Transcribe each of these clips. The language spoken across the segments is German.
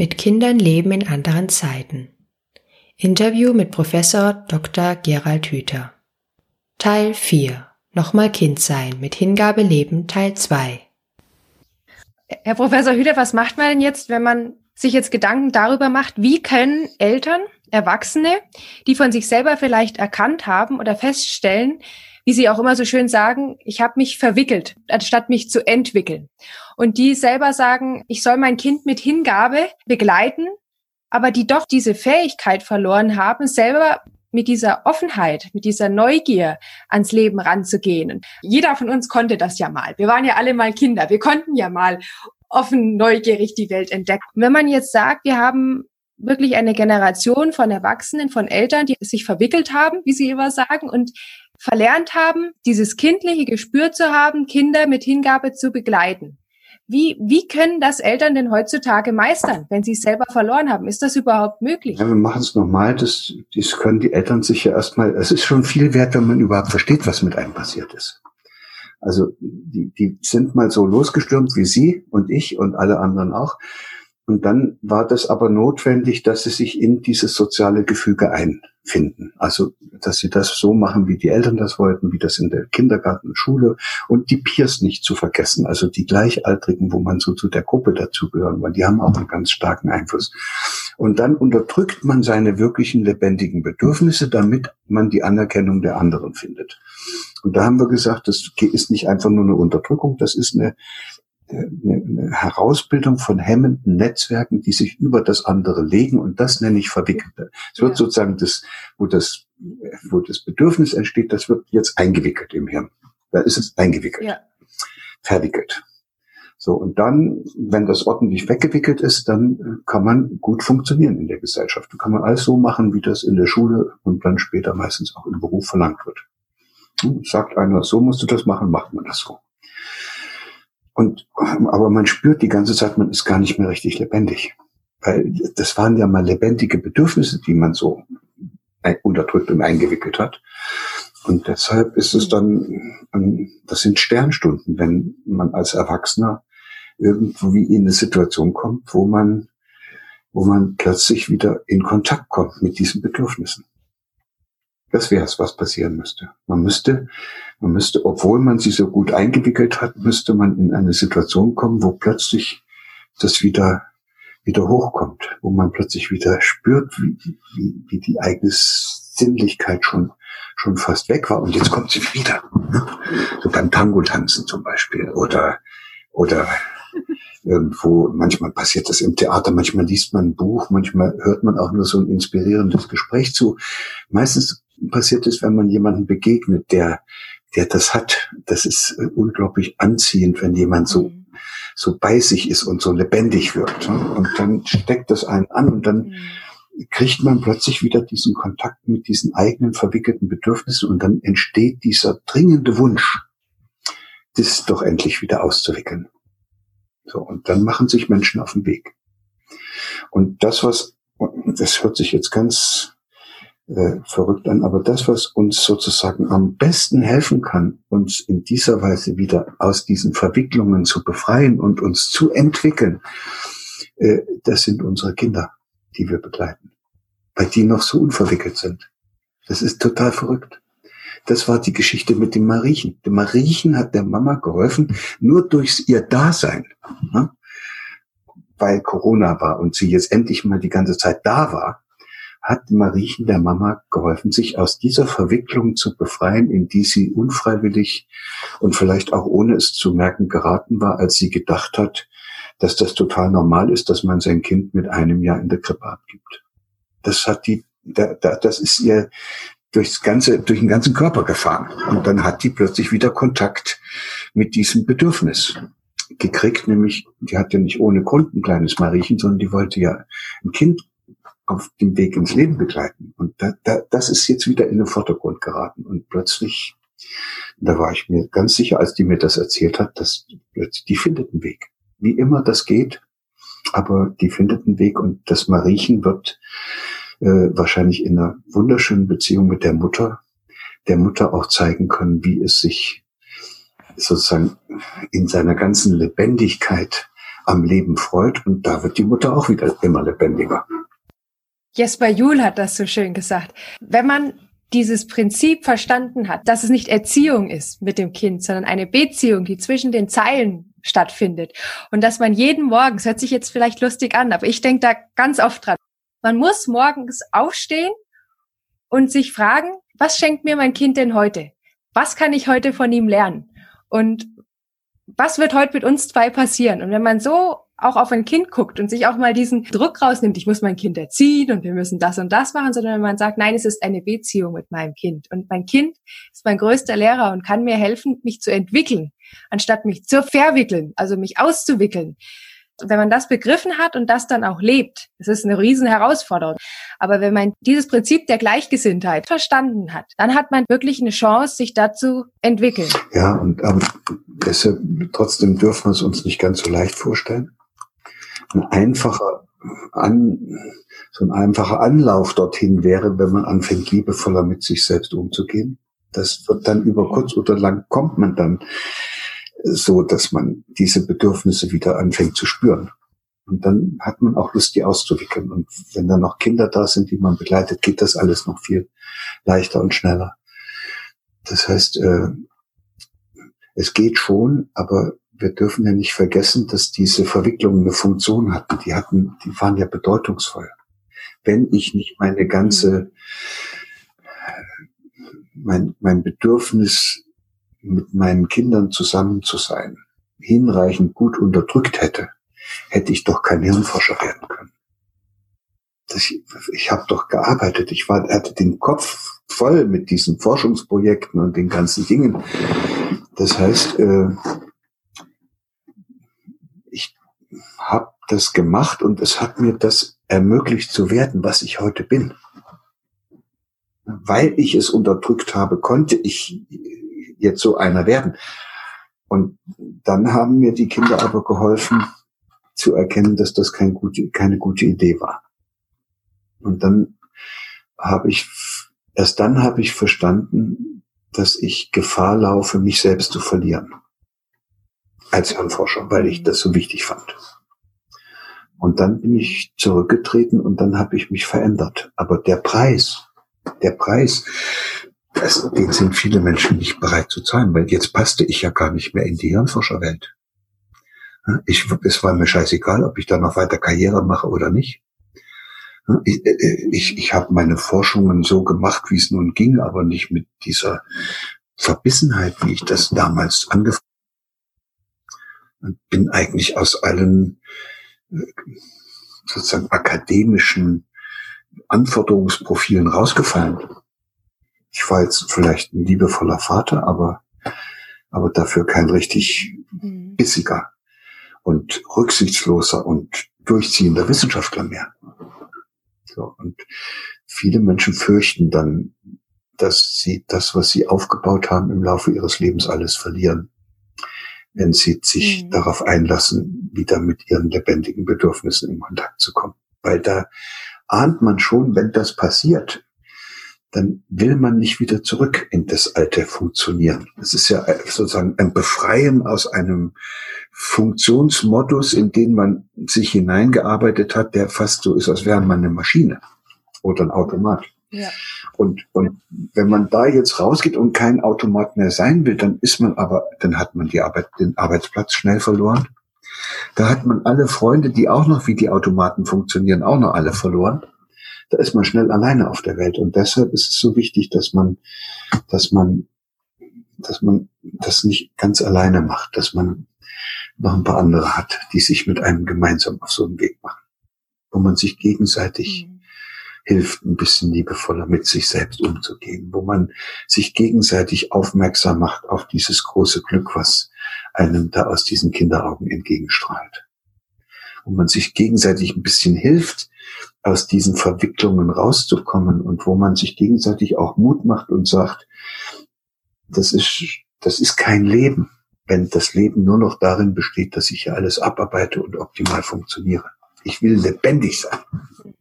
Mit Kindern leben in anderen Zeiten. Interview mit Professor Dr. Gerald Hüther. Teil 4. Nochmal Kind sein. Mit Hingabe leben Teil 2. Herr Professor Hüther, was macht man denn jetzt, wenn man sich jetzt Gedanken darüber macht, wie können Eltern, Erwachsene, die von sich selber vielleicht erkannt haben oder feststellen, wie Sie auch immer so schön sagen, ich habe mich verwickelt, anstatt mich zu entwickeln. Und die selber sagen, ich soll mein Kind mit Hingabe begleiten, aber die doch diese Fähigkeit verloren haben, selber mit dieser Offenheit, mit dieser Neugier ans Leben ranzugehen. Jeder von uns konnte das ja mal. Wir waren ja alle mal Kinder. Wir konnten ja mal offen, neugierig die Welt entdecken. Wenn man jetzt sagt, wir haben wirklich eine Generation von Erwachsenen, von Eltern, die sich verwickelt haben, wie sie immer sagen, und verlernt haben, dieses kindliche Gespür zu haben, Kinder mit Hingabe zu begleiten. Wie, wie können das Eltern denn heutzutage meistern, wenn sie es selber verloren haben? Ist das überhaupt möglich? Ja, wir machen es nochmal. Das, das können die Eltern sich ja erstmal, es ist schon viel wert, wenn man überhaupt versteht, was mit einem passiert ist. Also die, die sind mal so losgestürmt wie Sie und ich und alle anderen auch. Und dann war das aber notwendig, dass sie sich in dieses soziale Gefüge einfinden. Also, dass sie das so machen, wie die Eltern das wollten, wie das in der Kindergarten und Schule und die Peers nicht zu vergessen. Also die Gleichaltrigen, wo man so zu der Gruppe dazugehören, weil die haben auch einen ganz starken Einfluss. Und dann unterdrückt man seine wirklichen lebendigen Bedürfnisse, damit man die Anerkennung der anderen findet. Und da haben wir gesagt, das ist nicht einfach nur eine Unterdrückung, das ist eine eine, eine Herausbildung von hemmenden Netzwerken, die sich über das andere legen und das nenne ich Verwickelte. Es wird ja. sozusagen das, wo das, wo das Bedürfnis entsteht, das wird jetzt eingewickelt im Hirn. Da ist es eingewickelt. Ja. Verwickelt. So, und dann, wenn das ordentlich weggewickelt ist, dann kann man gut funktionieren in der Gesellschaft. Dann kann man alles so machen, wie das in der Schule und dann später meistens auch im Beruf verlangt wird. Hm, sagt einer, so musst du das machen, macht man das so. Und, aber man spürt die ganze Zeit, man ist gar nicht mehr richtig lebendig. Weil das waren ja mal lebendige Bedürfnisse, die man so unterdrückt und eingewickelt hat. Und deshalb ist es dann, das sind Sternstunden, wenn man als Erwachsener irgendwie in eine Situation kommt, wo man, wo man plötzlich wieder in Kontakt kommt mit diesen Bedürfnissen. Das wäre es, was passieren müsste. Man müsste, man müsste, obwohl man sie so gut eingewickelt hat, müsste man in eine Situation kommen, wo plötzlich das wieder, wieder hochkommt, wo man plötzlich wieder spürt, wie, wie, wie die eigene Sinnlichkeit schon, schon fast weg war und jetzt kommt sie wieder. Ne? So beim Tango-Tanzen zum Beispiel oder, oder irgendwo, manchmal passiert das im Theater, manchmal liest man ein Buch, manchmal hört man auch nur so ein inspirierendes Gespräch zu. Meistens passiert es, wenn man jemanden begegnet, der, der das hat. Das ist äh, unglaublich anziehend, wenn jemand so, mhm. so bei sich ist und so lebendig wird. Und dann steckt das einen an und dann mhm. kriegt man plötzlich wieder diesen Kontakt mit diesen eigenen verwickelten Bedürfnissen und dann entsteht dieser dringende Wunsch, das doch endlich wieder auszuwickeln. So, und dann machen sich Menschen auf den Weg. Und das, was, das hört sich jetzt ganz äh, verrückt an, aber das, was uns sozusagen am besten helfen kann, uns in dieser Weise wieder aus diesen Verwicklungen zu befreien und uns zu entwickeln, äh, das sind unsere Kinder, die wir begleiten, weil die noch so unverwickelt sind. Das ist total verrückt. Das war die Geschichte mit dem Mariechen. Dem Mariechen hat der Mama geholfen, nur durch ihr Dasein, ne? weil Corona war und sie jetzt endlich mal die ganze Zeit da war, hat Mariechen der Mama geholfen, sich aus dieser Verwicklung zu befreien, in die sie unfreiwillig und vielleicht auch ohne es zu merken geraten war, als sie gedacht hat, dass das total normal ist, dass man sein Kind mit einem Jahr in der Krippe abgibt. Das hat die, da, da, das ist ihr durchs ganze, durch den ganzen Körper gefahren. Und dann hat die plötzlich wieder Kontakt mit diesem Bedürfnis gekriegt, nämlich, die hat ja nicht ohne Grund ein kleines Mariechen, sondern die wollte ja ein Kind auf dem Weg ins Leben begleiten. Und da, da, das ist jetzt wieder in den Vordergrund geraten. Und plötzlich, da war ich mir ganz sicher, als die mir das erzählt hat, dass die findet einen Weg. Wie immer das geht, aber die findet einen Weg und das Mariechen wird äh, wahrscheinlich in einer wunderschönen Beziehung mit der Mutter, der Mutter auch zeigen können, wie es sich sozusagen in seiner ganzen Lebendigkeit am Leben freut und da wird die Mutter auch wieder immer lebendiger. Jesper Juhl hat das so schön gesagt. Wenn man dieses Prinzip verstanden hat, dass es nicht Erziehung ist mit dem Kind, sondern eine Beziehung, die zwischen den Zeilen stattfindet und dass man jeden Morgen, das hört sich jetzt vielleicht lustig an, aber ich denke da ganz oft dran, man muss morgens aufstehen und sich fragen, was schenkt mir mein Kind denn heute? Was kann ich heute von ihm lernen? Und was wird heute mit uns zwei passieren? Und wenn man so auch auf ein Kind guckt und sich auch mal diesen Druck rausnimmt, ich muss mein Kind erziehen und wir müssen das und das machen, sondern wenn man sagt, nein, es ist eine Beziehung mit meinem Kind. Und mein Kind ist mein größter Lehrer und kann mir helfen, mich zu entwickeln, anstatt mich zu verwickeln, also mich auszuwickeln wenn man das begriffen hat und das dann auch lebt, das ist eine riesen. Aber wenn man dieses Prinzip der Gleichgesinntheit verstanden hat, dann hat man wirklich eine Chance, sich dazu entwickeln. Ja, und aber deshalb trotzdem dürfen wir es uns nicht ganz so leicht vorstellen. Ein einfacher an, so ein einfacher Anlauf dorthin wäre, wenn man anfängt, liebevoller mit sich selbst umzugehen. Das wird dann über kurz oder lang kommt man dann so, dass man diese Bedürfnisse wieder anfängt zu spüren. Und dann hat man auch Lust, die auszuwickeln. Und wenn dann noch Kinder da sind, die man begleitet, geht das alles noch viel leichter und schneller. Das heißt, äh, es geht schon, aber wir dürfen ja nicht vergessen, dass diese Verwicklungen eine Funktion hatten. Die hatten, die waren ja bedeutungsvoll. Wenn ich nicht meine ganze, mein, mein Bedürfnis mit meinen Kindern zusammen zu sein, hinreichend gut unterdrückt hätte, hätte ich doch kein Hirnforscher werden können. Das, ich habe doch gearbeitet, ich war, hatte den Kopf voll mit diesen Forschungsprojekten und den ganzen Dingen. Das heißt, äh, habe das gemacht und es hat mir das ermöglicht zu werden, was ich heute bin. Weil ich es unterdrückt habe, konnte ich jetzt so einer werden. Und dann haben mir die Kinder aber geholfen zu erkennen, dass das kein gute, keine gute Idee war. Und dann habe ich, erst dann habe ich verstanden, dass ich Gefahr laufe, mich selbst zu verlieren. Als Hirnforscher, weil ich das so wichtig fand. Und dann bin ich zurückgetreten und dann habe ich mich verändert. Aber der Preis, der Preis, das, den sind viele Menschen nicht bereit zu zahlen, weil jetzt passte ich ja gar nicht mehr in die Hirnforscherwelt. Ich, es war mir scheißegal, ob ich da noch weiter Karriere mache oder nicht. Ich, äh, ich, ich habe meine Forschungen so gemacht, wie es nun ging, aber nicht mit dieser Verbissenheit, wie ich das damals angefangen und bin eigentlich aus allen äh, sozusagen akademischen Anforderungsprofilen rausgefallen. Ich war jetzt vielleicht ein liebevoller Vater, aber, aber dafür kein richtig mhm. bissiger und rücksichtsloser und durchziehender Wissenschaftler mehr. So, und viele Menschen fürchten dann, dass sie das, was sie aufgebaut haben, im Laufe ihres Lebens alles verlieren, wenn sie sich mhm. darauf einlassen, wieder mit ihren lebendigen Bedürfnissen in Kontakt zu kommen. Weil da ahnt man schon, wenn das passiert, dann will man nicht wieder zurück in das alte Funktionieren. Es ist ja sozusagen ein Befreien aus einem Funktionsmodus, in den man sich hineingearbeitet hat, der fast so ist, als wäre man eine Maschine oder ein Automat. Ja. Und, und wenn man da jetzt rausgeht und kein Automat mehr sein will, dann ist man aber, dann hat man die Arbeit, den Arbeitsplatz schnell verloren. Da hat man alle Freunde, die auch noch wie die Automaten funktionieren, auch noch alle verloren da ist man schnell alleine auf der Welt. Und deshalb ist es so wichtig, dass man, dass man, dass man das nicht ganz alleine macht, dass man noch ein paar andere hat, die sich mit einem gemeinsam auf so einen Weg machen, wo man sich gegenseitig mhm. Hilft, ein bisschen liebevoller mit sich selbst umzugehen, wo man sich gegenseitig aufmerksam macht auf dieses große Glück, was einem da aus diesen Kinderaugen entgegenstrahlt. Wo man sich gegenseitig ein bisschen hilft, aus diesen Verwicklungen rauszukommen und wo man sich gegenseitig auch Mut macht und sagt, das ist, das ist kein Leben, wenn das Leben nur noch darin besteht, dass ich hier alles abarbeite und optimal funktioniere. Ich will lebendig sein.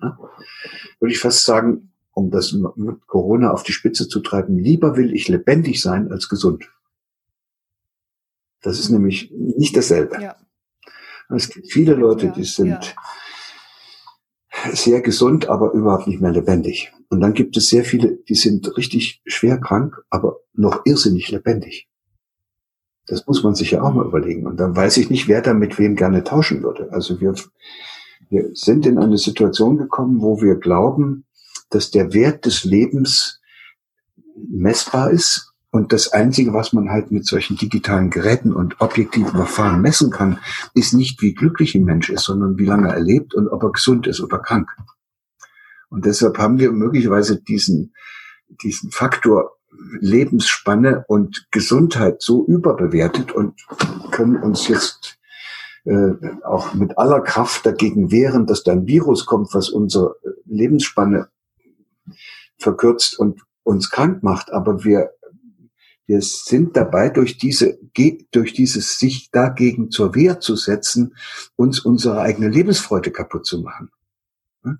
Ja? Würde ich fast sagen, um das mit Corona auf die Spitze zu treiben, lieber will ich lebendig sein als gesund. Das ist nämlich nicht dasselbe. Ja. Es gibt viele Leute, die sind ja. sehr gesund, aber überhaupt nicht mehr lebendig. Und dann gibt es sehr viele, die sind richtig schwer krank, aber noch irrsinnig lebendig. Das muss man sich ja auch mal überlegen. Und dann weiß ich nicht, wer da mit wem gerne tauschen würde. Also wir, wir sind in eine Situation gekommen, wo wir glauben, dass der Wert des Lebens messbar ist. Und das Einzige, was man halt mit solchen digitalen Geräten und objektiven Verfahren messen kann, ist nicht, wie glücklich ein Mensch ist, sondern wie lange er lebt und ob er gesund ist oder krank. Und deshalb haben wir möglicherweise diesen, diesen Faktor Lebensspanne und Gesundheit so überbewertet und können uns jetzt äh, auch mit aller Kraft dagegen wehren, dass da ein Virus kommt, was unsere Lebensspanne verkürzt und uns krank macht. Aber wir, wir sind dabei, durch diese, durch dieses sich dagegen zur Wehr zu setzen, uns unsere eigene Lebensfreude kaputt zu machen.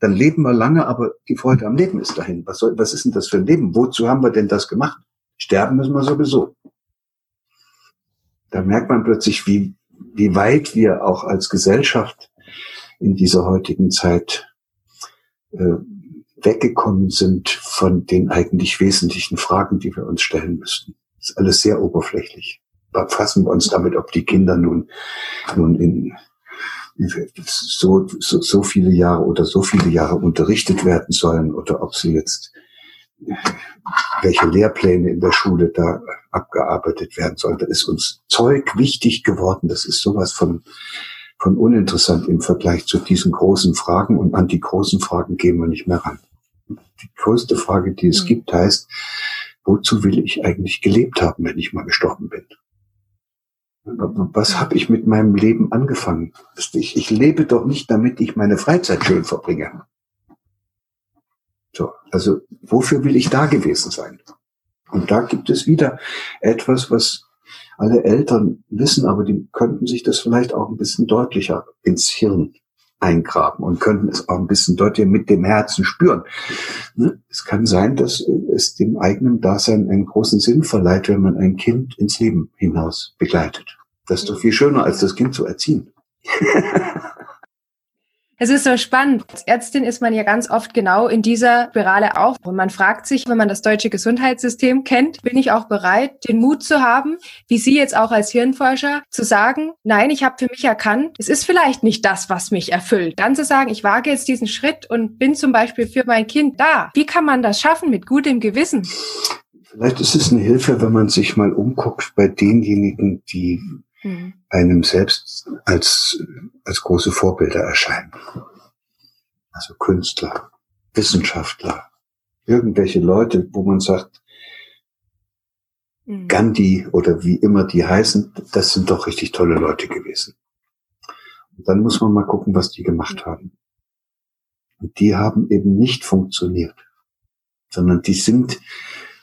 Dann leben wir lange, aber die Freude am Leben ist dahin. Was, soll, was ist denn das für ein Leben? Wozu haben wir denn das gemacht? Sterben müssen wir sowieso. Da merkt man plötzlich, wie, wie weit wir auch als Gesellschaft in dieser heutigen Zeit äh, weggekommen sind von den eigentlich wesentlichen Fragen, die wir uns stellen müssten. Ist alles sehr oberflächlich. Befassen wir uns damit, ob die Kinder nun, nun in so, so, so viele Jahre oder so viele Jahre unterrichtet werden sollen oder ob sie jetzt welche Lehrpläne in der Schule da abgearbeitet werden sollen. Da ist uns Zeug wichtig geworden. Das ist sowas von, von uninteressant im Vergleich zu diesen großen Fragen. Und an die großen Fragen gehen wir nicht mehr ran. Die größte Frage, die es mhm. gibt, heißt, wozu will ich eigentlich gelebt haben, wenn ich mal gestorben bin? Was habe ich mit meinem Leben angefangen? Ich, ich lebe doch nicht, damit ich meine Freizeit schön verbringe. So, also wofür will ich da gewesen sein? Und da gibt es wieder etwas, was alle Eltern wissen, aber die könnten sich das vielleicht auch ein bisschen deutlicher ins Hirn eingraben und könnten es auch ein bisschen deutlicher mit dem Herzen spüren. Ne? Es kann sein, dass es dem eigenen Dasein einen großen Sinn verleiht, wenn man ein Kind ins Leben hinaus begleitet. Das ist doch viel schöner, als das Kind zu erziehen. Es ist so spannend. Als Ärztin ist man ja ganz oft genau in dieser Spirale auch. Und man fragt sich, wenn man das deutsche Gesundheitssystem kennt, bin ich auch bereit, den Mut zu haben, wie Sie jetzt auch als Hirnforscher, zu sagen, nein, ich habe für mich erkannt, es ist vielleicht nicht das, was mich erfüllt. Dann zu sagen, ich wage jetzt diesen Schritt und bin zum Beispiel für mein Kind da. Wie kann man das schaffen mit gutem Gewissen? Vielleicht ist es eine Hilfe, wenn man sich mal umguckt bei denjenigen, die mhm. einem selbst als, als große Vorbilder erscheinen. Also Künstler, Wissenschaftler, irgendwelche Leute, wo man sagt, mhm. Gandhi oder wie immer die heißen, das sind doch richtig tolle Leute gewesen. Und dann muss man mal gucken, was die gemacht mhm. haben. Und die haben eben nicht funktioniert, sondern die sind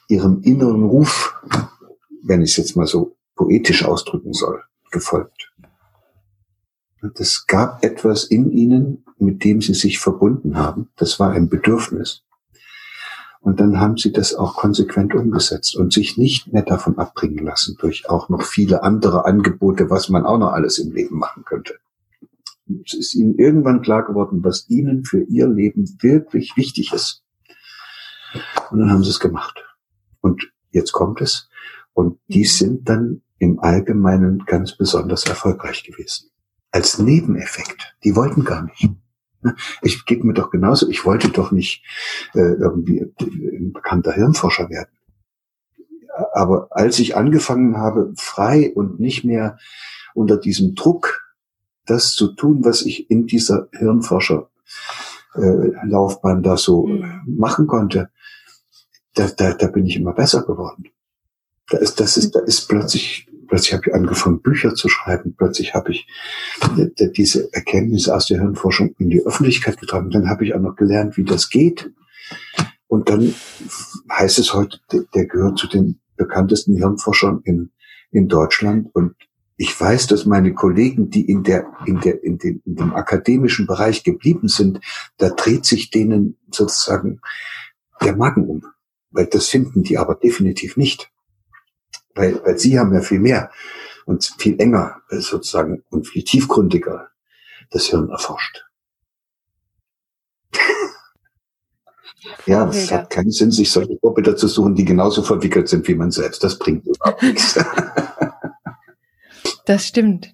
ihrem inneren Ruf, wenn ich es jetzt mal so poetisch ausdrücken soll, gefolgt. Und es gab etwas in ihnen, mit dem sie sich verbunden haben. Das war ein Bedürfnis. Und dann haben sie das auch konsequent umgesetzt und sich nicht mehr davon abbringen lassen durch auch noch viele andere Angebote, was man auch noch alles im Leben machen könnte. Es ist ihnen irgendwann klar geworden, was ihnen für ihr Leben wirklich wichtig ist. Und dann haben sie es gemacht. Und jetzt kommt es. Und die mhm. sind dann im Allgemeinen ganz besonders erfolgreich gewesen. Als Nebeneffekt. Die wollten gar nicht. Ich gebe mir doch genauso, ich wollte doch nicht äh, irgendwie ein bekannter Hirnforscher werden. Aber als ich angefangen habe, frei und nicht mehr unter diesem Druck, das zu tun, was ich in dieser Hirnforscherlaufbahn äh, da so mhm. machen konnte, da, da, da bin ich immer besser geworden. Da ist, das ist, da ist plötzlich, plötzlich habe ich angefangen, Bücher zu schreiben. Plötzlich habe ich diese Erkenntnisse aus der Hirnforschung in die Öffentlichkeit getragen. Dann habe ich auch noch gelernt, wie das geht. Und dann heißt es heute, der gehört zu den bekanntesten Hirnforschern in, in Deutschland. Und ich weiß, dass meine Kollegen, die in der, in der, in dem, in dem akademischen Bereich geblieben sind, da dreht sich denen sozusagen der Magen um. Weil das finden die aber definitiv nicht weil, weil sie haben ja viel mehr. und viel enger äh, sozusagen und viel tiefgründiger das Hirn erforscht. ja, es hat keinen Sinn, sich solche Vorbilder zu suchen, die genauso verwickelt sind wie man selbst. Das bringt überhaupt nichts. Das stimmt.